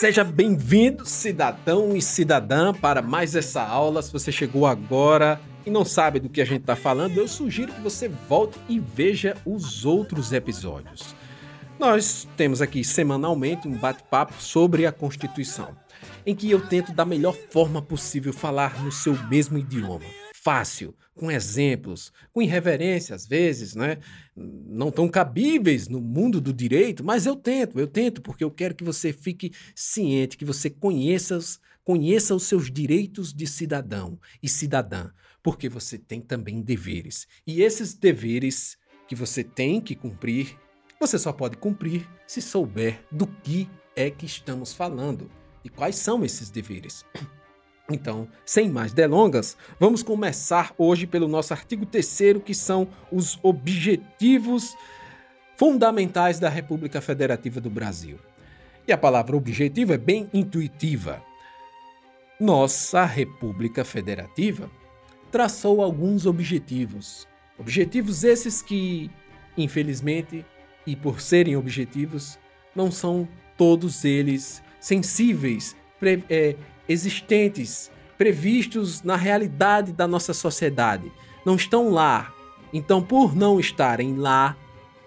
Seja bem-vindo, cidadão e cidadã, para mais essa aula. Se você chegou agora e não sabe do que a gente está falando, eu sugiro que você volte e veja os outros episódios. Nós temos aqui semanalmente um bate-papo sobre a Constituição, em que eu tento da melhor forma possível falar no seu mesmo idioma fácil, com exemplos, com irreverência às vezes, né? não tão cabíveis no mundo do direito, mas eu tento, eu tento, porque eu quero que você fique ciente, que você conheça, conheça os seus direitos de cidadão e cidadã, porque você tem também deveres. E esses deveres que você tem que cumprir, você só pode cumprir se souber do que é que estamos falando e quais são esses deveres. Então, sem mais delongas, vamos começar hoje pelo nosso artigo 3 que são os objetivos fundamentais da República Federativa do Brasil. E a palavra objetivo é bem intuitiva. Nossa República Federativa traçou alguns objetivos. Objetivos esses que, infelizmente, e por serem objetivos, não são todos eles sensíveis, é, existentes, previstos na realidade da nossa sociedade. Não estão lá. Então, por não estarem lá,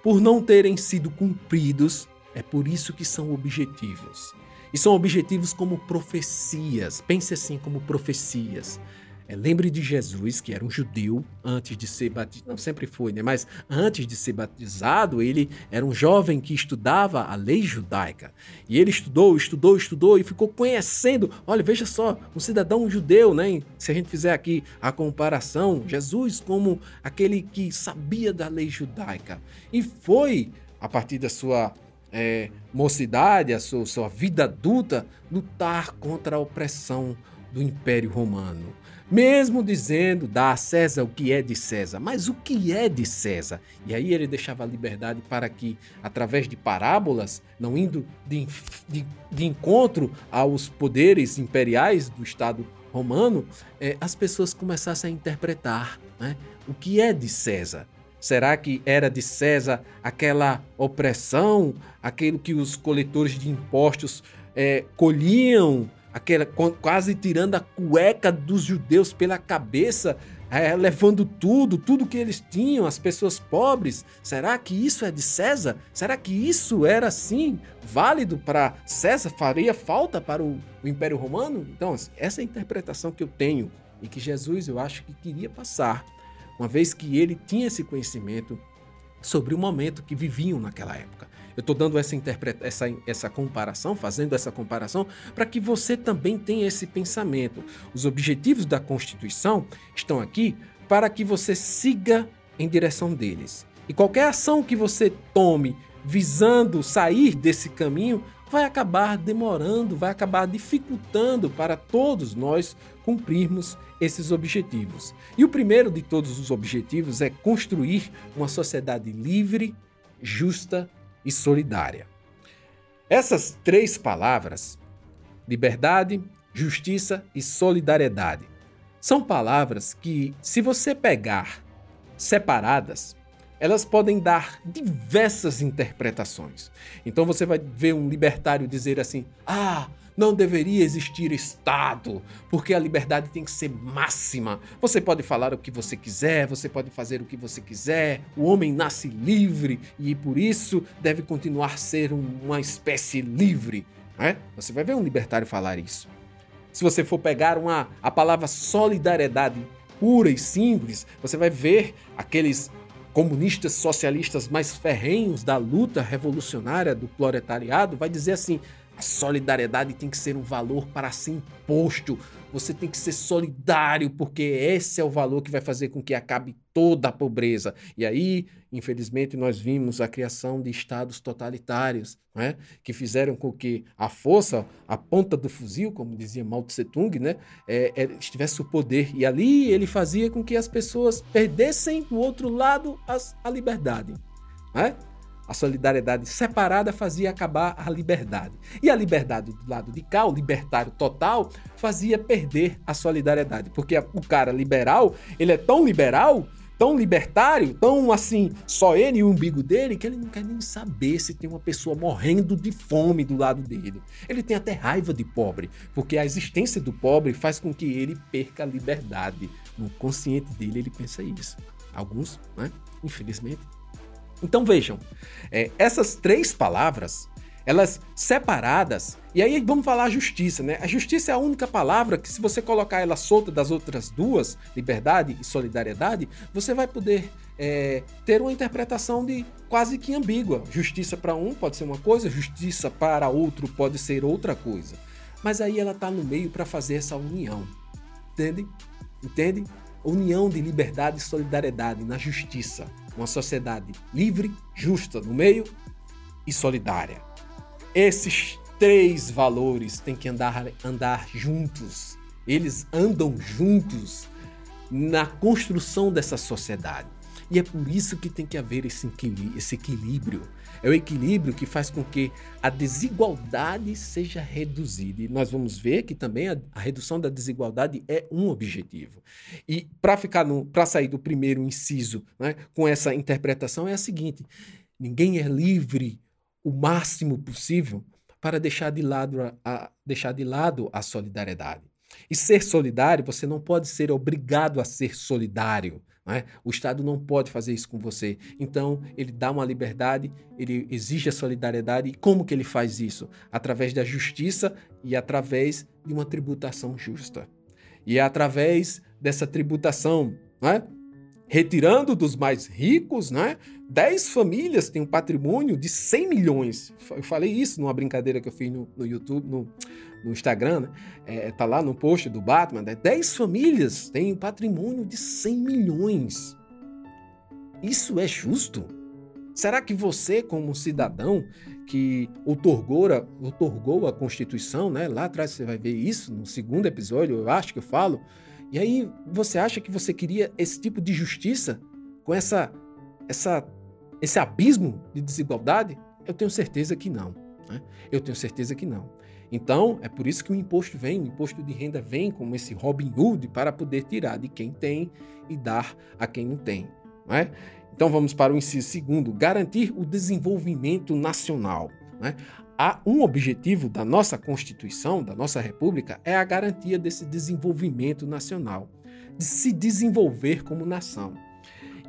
por não terem sido cumpridos, é por isso que são objetivos. E são objetivos como profecias. Pense assim como profecias. É, lembre de Jesus, que era um judeu antes de ser batizado, não sempre foi, né? Mas antes de ser batizado, ele era um jovem que estudava a lei judaica. E ele estudou, estudou, estudou e ficou conhecendo. Olha, veja só, um cidadão judeu, né? Se a gente fizer aqui a comparação, Jesus como aquele que sabia da lei judaica. E foi, a partir da sua é, mocidade, a sua, sua vida adulta, lutar contra a opressão do Império Romano. Mesmo dizendo, dá a César o que é de César, mas o que é de César? E aí ele deixava a liberdade para que, através de parábolas, não indo de, de, de encontro aos poderes imperiais do Estado romano, eh, as pessoas começassem a interpretar né, o que é de César. Será que era de César aquela opressão, aquilo que os coletores de impostos eh, colhiam aquela quase tirando a cueca dos judeus pela cabeça, é, levando tudo, tudo que eles tinham, as pessoas pobres. Será que isso é de César? Será que isso era assim válido para César? Faria falta para o, o Império Romano? Então, essa é a interpretação que eu tenho e que Jesus, eu acho que queria passar, uma vez que ele tinha esse conhecimento sobre o momento que viviam naquela época. Eu estou dando essa, essa, essa comparação, fazendo essa comparação, para que você também tenha esse pensamento. Os objetivos da Constituição estão aqui para que você siga em direção deles. E qualquer ação que você tome visando sair desse caminho vai acabar demorando, vai acabar dificultando para todos nós cumprirmos esses objetivos. E o primeiro de todos os objetivos é construir uma sociedade livre, justa e solidária. Essas três palavras, liberdade, justiça e solidariedade, são palavras que, se você pegar separadas, elas podem dar diversas interpretações. Então você vai ver um libertário dizer assim: ah, não deveria existir Estado, porque a liberdade tem que ser máxima. Você pode falar o que você quiser, você pode fazer o que você quiser, o homem nasce livre e por isso deve continuar ser uma espécie livre. Né? Você vai ver um libertário falar isso. Se você for pegar uma, a palavra solidariedade pura e simples, você vai ver aqueles comunistas socialistas mais ferrenhos da luta revolucionária do proletariado, vai dizer assim: solidariedade tem que ser um valor para ser imposto. Você tem que ser solidário, porque esse é o valor que vai fazer com que acabe toda a pobreza. E aí, infelizmente, nós vimos a criação de estados totalitários, né? que fizeram com que a força, a ponta do fuzil, como dizia Mao Tse Tung, né? É, é, estivesse o poder. E ali ele fazia com que as pessoas perdessem do outro lado as, a liberdade. Né? A solidariedade separada fazia acabar a liberdade. E a liberdade do lado de cá, o libertário total, fazia perder a solidariedade. Porque o cara liberal, ele é tão liberal tão libertário, tão assim, só ele e o umbigo dele, que ele não quer nem saber se tem uma pessoa morrendo de fome do lado dele. Ele tem até raiva de pobre, porque a existência do pobre faz com que ele perca a liberdade. No consciente dele, ele pensa isso. Alguns, né? Infelizmente. Então vejam, é, essas três palavras elas separadas. E aí vamos falar justiça, né? A justiça é a única palavra que, se você colocar ela solta das outras duas, liberdade e solidariedade, você vai poder é, ter uma interpretação de quase que ambígua. Justiça para um pode ser uma coisa, justiça para outro pode ser outra coisa. Mas aí ela está no meio para fazer essa união. Entende? Entende? União de liberdade e solidariedade na justiça. Uma sociedade livre, justa no meio e solidária. Esses três valores têm que andar, andar juntos. Eles andam juntos na construção dessa sociedade. E é por isso que tem que haver esse equilíbrio. É o equilíbrio que faz com que a desigualdade seja reduzida. E nós vamos ver que também a, a redução da desigualdade é um objetivo. E para ficar para sair do primeiro inciso, né, com essa interpretação é a seguinte: ninguém é livre o máximo possível para deixar de lado a, a, deixar de lado a solidariedade. E ser solidário, você não pode ser obrigado a ser solidário. É? O Estado não pode fazer isso com você. Então, ele dá uma liberdade, ele exige a solidariedade. E como que ele faz isso? Através da justiça e através de uma tributação justa. E é através dessa tributação, não é? retirando dos mais ricos, né? 10 famílias têm um patrimônio de 100 milhões. Eu falei isso numa brincadeira que eu fiz no, no YouTube, no, no, Instagram, né? É, tá lá no post do Batman. Né? 10 famílias têm um patrimônio de 100 milhões. Isso é justo? Será que você, como cidadão que otorgou a, otorgou a Constituição, né? Lá atrás você vai ver isso, no segundo episódio, eu acho que eu falo e aí você acha que você queria esse tipo de justiça com essa, essa, esse abismo de desigualdade? Eu tenho certeza que não. Né? Eu tenho certeza que não. Então, é por isso que o imposto vem, o imposto de renda vem como esse Robin Hood para poder tirar de quem tem e dar a quem não tem. Não é? Então vamos para o inciso segundo, garantir o desenvolvimento nacional. Né? há um objetivo da nossa Constituição, da nossa República, é a garantia desse desenvolvimento nacional, de se desenvolver como nação.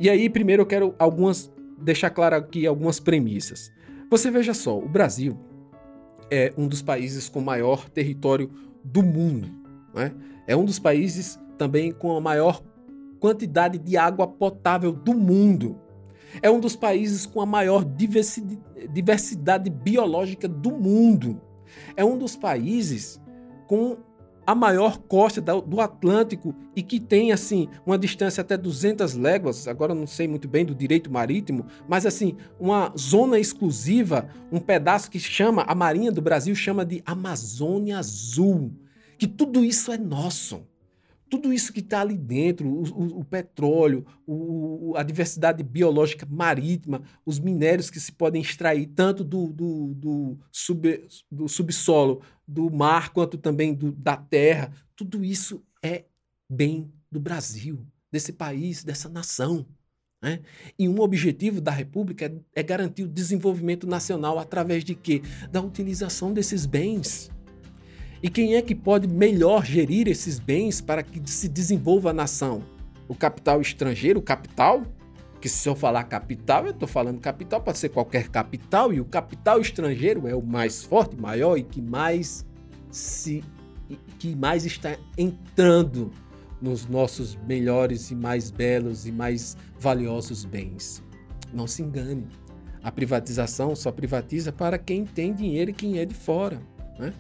E aí, primeiro eu quero algumas deixar claro aqui algumas premissas. Você veja só, o Brasil é um dos países com maior território do mundo. Né? É um dos países também com a maior quantidade de água potável do mundo. É um dos países com a maior diversidade biológica do mundo. É um dos países com a maior costa do Atlântico e que tem assim uma distância até 200 léguas, agora não sei muito bem do direito marítimo, mas assim, uma zona exclusiva, um pedaço que chama a Marinha do Brasil chama de Amazônia Azul, que tudo isso é nosso tudo isso que está ali dentro, o, o, o petróleo, o, a diversidade biológica marítima, os minérios que se podem extrair tanto do, do, do, sub, do subsolo, do mar, quanto também do, da terra, tudo isso é bem do Brasil, desse país, dessa nação. Né? E um objetivo da República é, é garantir o desenvolvimento nacional através de quê? Da utilização desses bens. E quem é que pode melhor gerir esses bens para que se desenvolva a nação? O capital estrangeiro, o capital? Que se eu falar capital, eu estou falando capital, pode ser qualquer capital, e o capital estrangeiro é o mais forte, maior e que mais se que mais está entrando nos nossos melhores e mais belos e mais valiosos bens. Não se engane. A privatização só privatiza para quem tem dinheiro e quem é de fora. Né?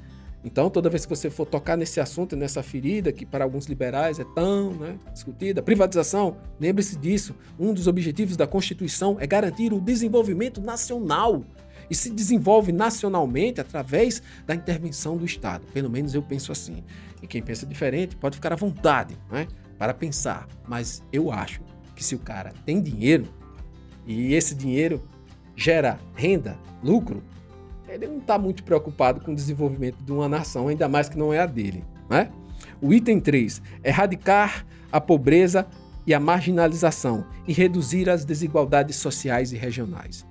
Então, toda vez que você for tocar nesse assunto, nessa ferida, que para alguns liberais é tão né, discutida, privatização, lembre-se disso. Um dos objetivos da Constituição é garantir o desenvolvimento nacional. E se desenvolve nacionalmente através da intervenção do Estado. Pelo menos eu penso assim. E quem pensa diferente pode ficar à vontade né, para pensar. Mas eu acho que se o cara tem dinheiro e esse dinheiro gera renda, lucro, ele não está muito preocupado com o desenvolvimento de uma nação, ainda mais que não é a dele. Né? O item 3, erradicar a pobreza e a marginalização e reduzir as desigualdades sociais e regionais.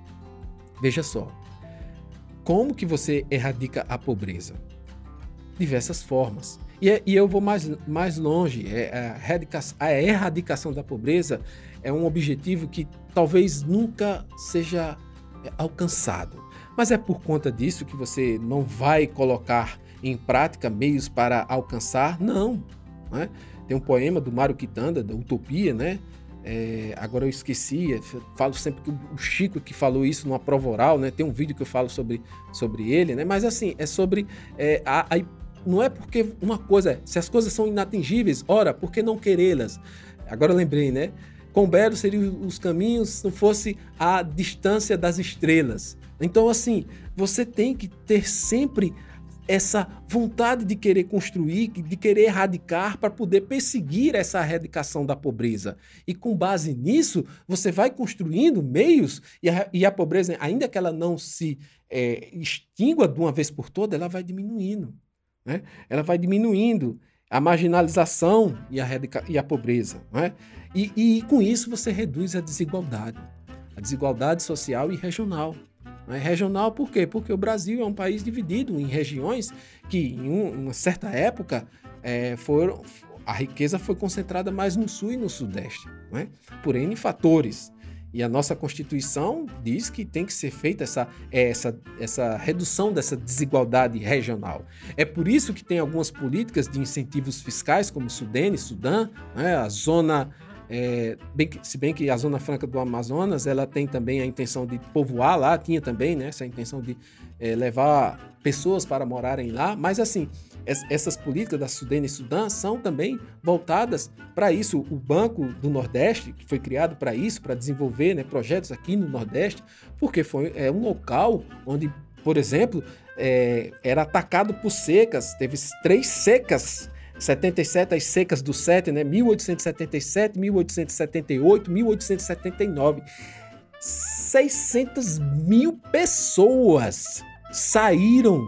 Veja só, como que você erradica a pobreza? Diversas formas. E, é, e eu vou mais, mais longe. É, a, erradicação, a erradicação da pobreza é um objetivo que talvez nunca seja é, alcançado. Mas é por conta disso que você não vai colocar em prática meios para alcançar? Não. Né? Tem um poema do Mário Quitanda, da Utopia, né? É, agora eu esqueci, eu falo sempre que o Chico que falou isso numa prova oral, né? Tem um vídeo que eu falo sobre, sobre ele, né? Mas assim, é sobre é, a, a, não é porque uma coisa, se as coisas são inatingíveis, ora, por que não querê-las? Agora eu lembrei, né? Quão belos seriam os caminhos se não fosse a distância das estrelas. Então, assim, você tem que ter sempre essa vontade de querer construir, de querer erradicar para poder perseguir essa erradicação da pobreza. E com base nisso, você vai construindo meios e a, e a pobreza, ainda que ela não se é, extingua de uma vez por toda, ela vai diminuindo. Né? Ela vai diminuindo a marginalização e a, e a pobreza. Né? E, e com isso você reduz a desigualdade, a desigualdade social e regional. É regional por quê? Porque o Brasil é um país dividido em regiões que, em uma certa época, é, foram, a riqueza foi concentrada mais no sul e no sudeste, é? por N fatores. E a nossa Constituição diz que tem que ser feita essa, essa, essa redução dessa desigualdade regional. É por isso que tem algumas políticas de incentivos fiscais, como Sudene, Sudã, né? a zona é, bem que, se bem que a Zona Franca do Amazonas ela tem também a intenção de povoar lá, tinha também né, essa intenção de é, levar pessoas para morarem lá, mas assim, essas políticas da Sudene e Sudã são também voltadas para isso. O Banco do Nordeste, que foi criado para isso, para desenvolver né, projetos aqui no Nordeste, porque foi é, um local onde, por exemplo, é, era atacado por secas, teve três secas 77, as secas do 7, né? 1877, 1878, 1879. 600 mil pessoas saíram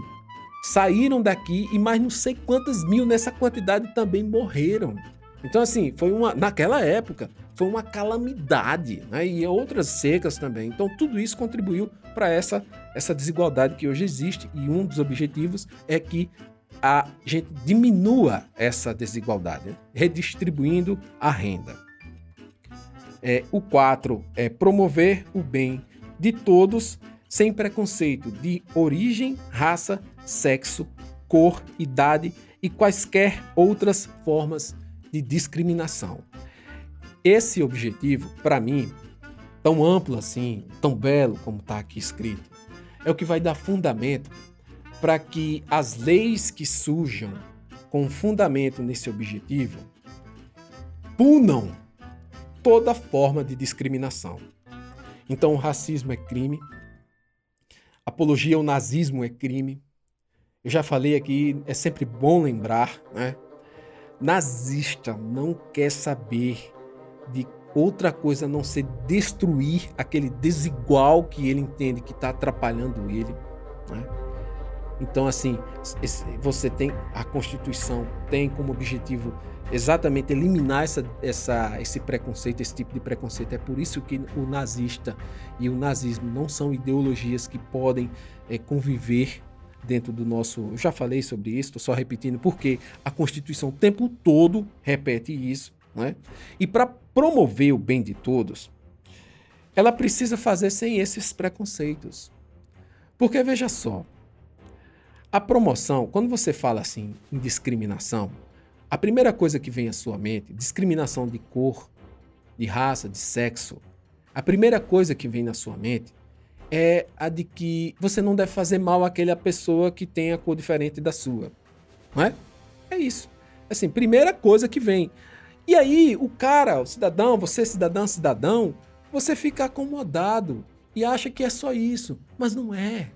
saíram daqui e mais não sei quantas mil nessa quantidade também morreram. Então, assim, foi uma. Naquela época, foi uma calamidade, né? E outras secas também. Então, tudo isso contribuiu para essa, essa desigualdade que hoje existe. E um dos objetivos é que a gente diminua essa desigualdade, né? redistribuindo a renda. É, o 4 é promover o bem de todos sem preconceito de origem, raça, sexo, cor, idade e quaisquer outras formas de discriminação. Esse objetivo, para mim, tão amplo assim, tão belo como está aqui escrito, é o que vai dar fundamento para que as leis que surjam com fundamento nesse objetivo punam toda forma de discriminação. Então, o racismo é crime, apologia ao nazismo é crime. Eu já falei aqui, é sempre bom lembrar, né? Nazista não quer saber de outra coisa a não ser destruir aquele desigual que ele entende que está atrapalhando ele. Né? Então, assim, você tem a Constituição tem como objetivo exatamente eliminar essa, essa, esse preconceito, esse tipo de preconceito. É por isso que o nazista e o nazismo não são ideologias que podem é, conviver dentro do nosso. Eu já falei sobre isso, estou só repetindo, porque a Constituição o tempo todo repete isso. Né? E para promover o bem de todos, ela precisa fazer sem esses preconceitos. Porque veja só, a promoção, quando você fala assim em discriminação, a primeira coisa que vem à sua mente, discriminação de cor, de raça, de sexo, a primeira coisa que vem na sua mente é a de que você não deve fazer mal àquela pessoa que tem a cor diferente da sua. Não é? É isso. Assim, primeira coisa que vem. E aí, o cara, o cidadão, você, cidadã, cidadão, você fica acomodado e acha que é só isso. Mas não é.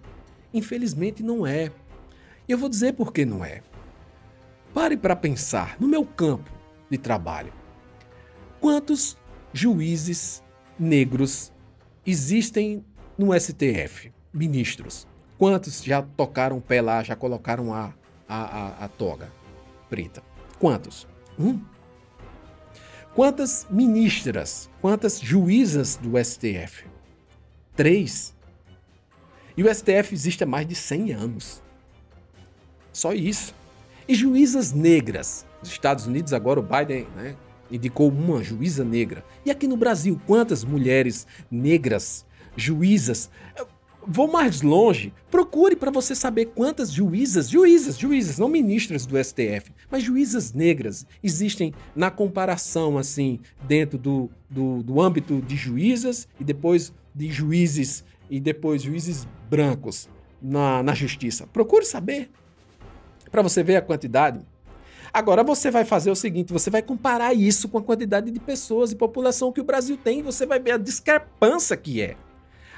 Infelizmente, não é. E eu vou dizer por que não é. Pare para pensar no meu campo de trabalho. Quantos juízes negros existem no STF? Ministros. Quantos já tocaram o pé lá, já colocaram a, a, a, a toga preta? Quantos? Um? Quantas ministras, quantas juízas do STF? Três. E o STF existe há mais de 100 anos. Só isso. E juízas negras. Nos Estados Unidos, agora o Biden né, indicou uma juíza negra. E aqui no Brasil, quantas mulheres negras, juízas? Vou mais longe. Procure para você saber quantas juízas, juízas, juízas, não ministras do STF, mas juízas negras existem na comparação, assim, dentro do, do, do âmbito de juízas e depois de juízes e depois juízes brancos na, na justiça. Procure saber para você ver a quantidade. Agora você vai fazer o seguinte: você vai comparar isso com a quantidade de pessoas e população que o Brasil tem, você vai ver a discrepância que é.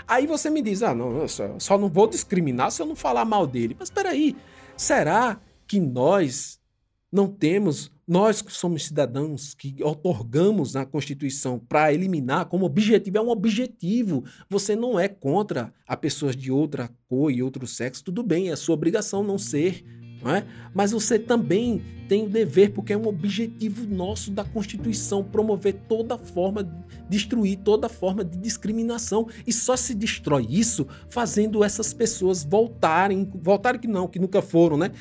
Aí você me diz: ah, não, só, só não vou discriminar se eu não falar mal dele. Mas espera aí, será que nós não temos, nós que somos cidadãos, que otorgamos na Constituição para eliminar como objetivo, é um objetivo. Você não é contra a pessoas de outra cor e outro sexo, tudo bem, é sua obrigação não ser não é? Mas você também tem o dever, porque é um objetivo nosso da Constituição, promover toda forma, destruir toda forma de discriminação. E só se destrói isso fazendo essas pessoas voltarem, voltarem que não, que nunca foram, né?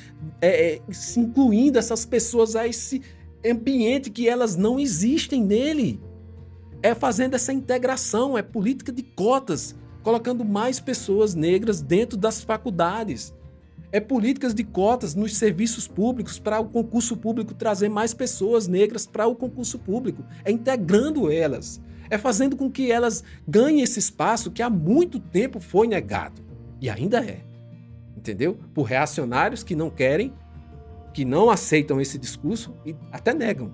É, é, incluindo essas pessoas a esse ambiente que elas não existem nele. É fazendo essa integração, é política de cotas, colocando mais pessoas negras dentro das faculdades é políticas de cotas nos serviços públicos para o concurso público trazer mais pessoas negras para o concurso público, é integrando elas, é fazendo com que elas ganhem esse espaço que há muito tempo foi negado e ainda é. Entendeu? Por reacionários que não querem, que não aceitam esse discurso e até negam.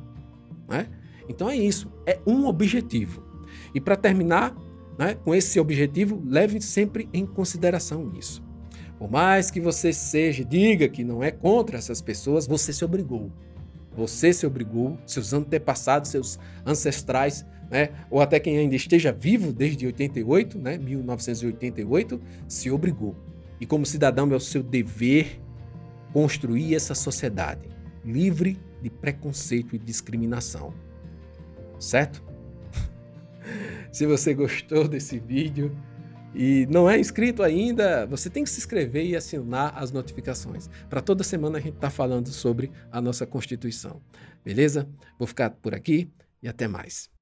Né? Então é isso, é um objetivo. E para terminar, né, com esse objetivo, leve sempre em consideração isso. Por mais que você seja, diga que não é contra essas pessoas, você se obrigou. Você se obrigou, seus antepassados, seus ancestrais, né, ou até quem ainda esteja vivo desde 88, né, 1988, se obrigou. E como cidadão é o seu dever construir essa sociedade livre de preconceito e discriminação. Certo? se você gostou desse vídeo, e não é inscrito ainda, você tem que se inscrever e assinar as notificações. Para toda semana a gente está falando sobre a nossa Constituição. Beleza? Vou ficar por aqui e até mais.